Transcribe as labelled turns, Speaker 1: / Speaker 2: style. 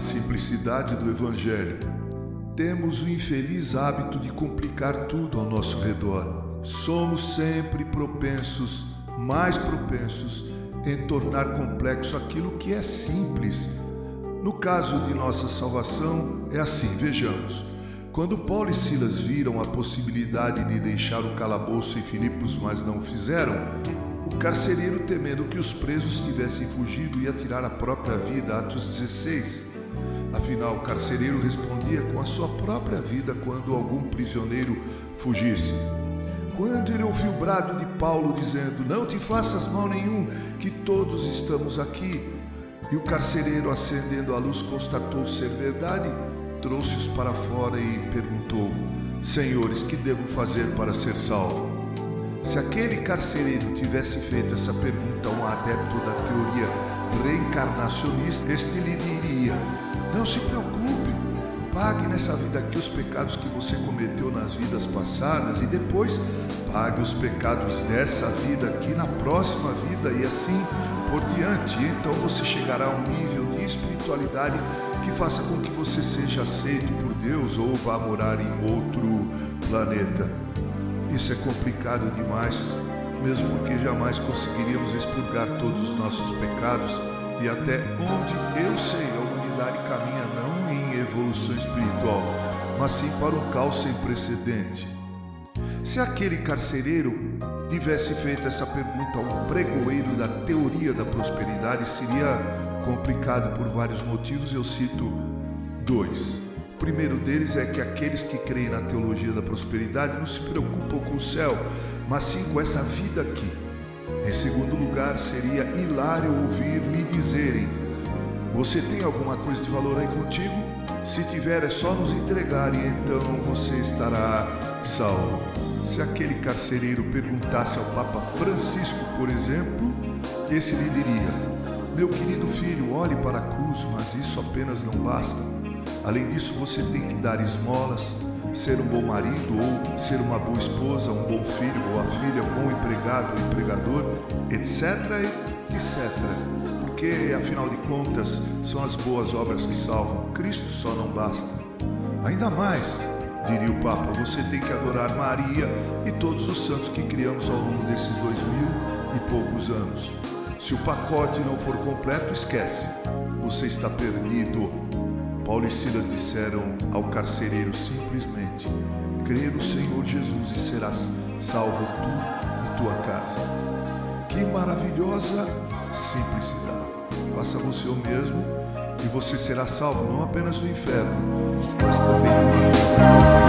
Speaker 1: simplicidade do Evangelho, temos o infeliz hábito de complicar tudo ao nosso redor. Somos sempre propensos, mais propensos, em tornar complexo aquilo que é simples. No caso de nossa salvação, é assim, vejamos. Quando Paulo e Silas viram a possibilidade de deixar o calabouço em Filipos, mas não fizeram, o carcereiro, temendo que os presos tivessem fugido, ia tirar a própria vida. Atos 16. Afinal, o carcereiro respondia com a sua própria vida quando algum prisioneiro fugisse. Quando ele ouviu o brado de Paulo dizendo: Não te faças mal nenhum, que todos estamos aqui, e o carcereiro, acendendo a luz, constatou ser verdade, trouxe-os para fora e perguntou: Senhores, que devo fazer para ser salvo? Se aquele carcereiro tivesse feito essa pergunta a um adepto da teoria reencarnacionista, este lhe diria: se preocupe, pague nessa vida aqui os pecados que você cometeu nas vidas passadas e depois pague os pecados dessa vida aqui na próxima vida e assim por diante. Então você chegará a um nível de espiritualidade que faça com que você seja aceito por Deus ou vá morar em outro planeta. Isso é complicado demais, mesmo porque jamais conseguiríamos expurgar todos os nossos pecados e até onde eu sei humanidade caminha não em evolução espiritual, mas sim para um caos sem precedente. Se aquele carcereiro tivesse feito essa pergunta a um pregoeiro da teoria da prosperidade, seria complicado por vários motivos, eu cito dois. O primeiro deles é que aqueles que creem na teologia da prosperidade não se preocupam com o céu, mas sim com essa vida aqui. Em segundo lugar, seria hilário ouvir-me dizerem: Você tem alguma coisa de valor aí contigo? Se tiver, é só nos entregar e então você estará salvo. Se aquele carcereiro perguntasse ao Papa Francisco, por exemplo, esse lhe diria: meu querido filho, olhe para a cruz, mas isso apenas não basta. Além disso, você tem que dar esmolas, ser um bom marido ou ser uma boa esposa, um bom filho ou a filha, um bom empregado empregador, etc, etc. Porque, afinal de contas, são as boas obras que salvam. Cristo só não basta. Ainda mais, diria o Papa, você tem que adorar Maria e todos os santos que criamos ao longo desses dois mil e poucos anos. Se o pacote não for completo, esquece. Você está perdido. Paulo e Silas disseram ao carcereiro simplesmente: Crê no Senhor Jesus e serás salvo tu e tua casa. Que maravilhosa simplicidade. Faça você o mesmo e você será salvo não apenas do inferno, mas também do céu.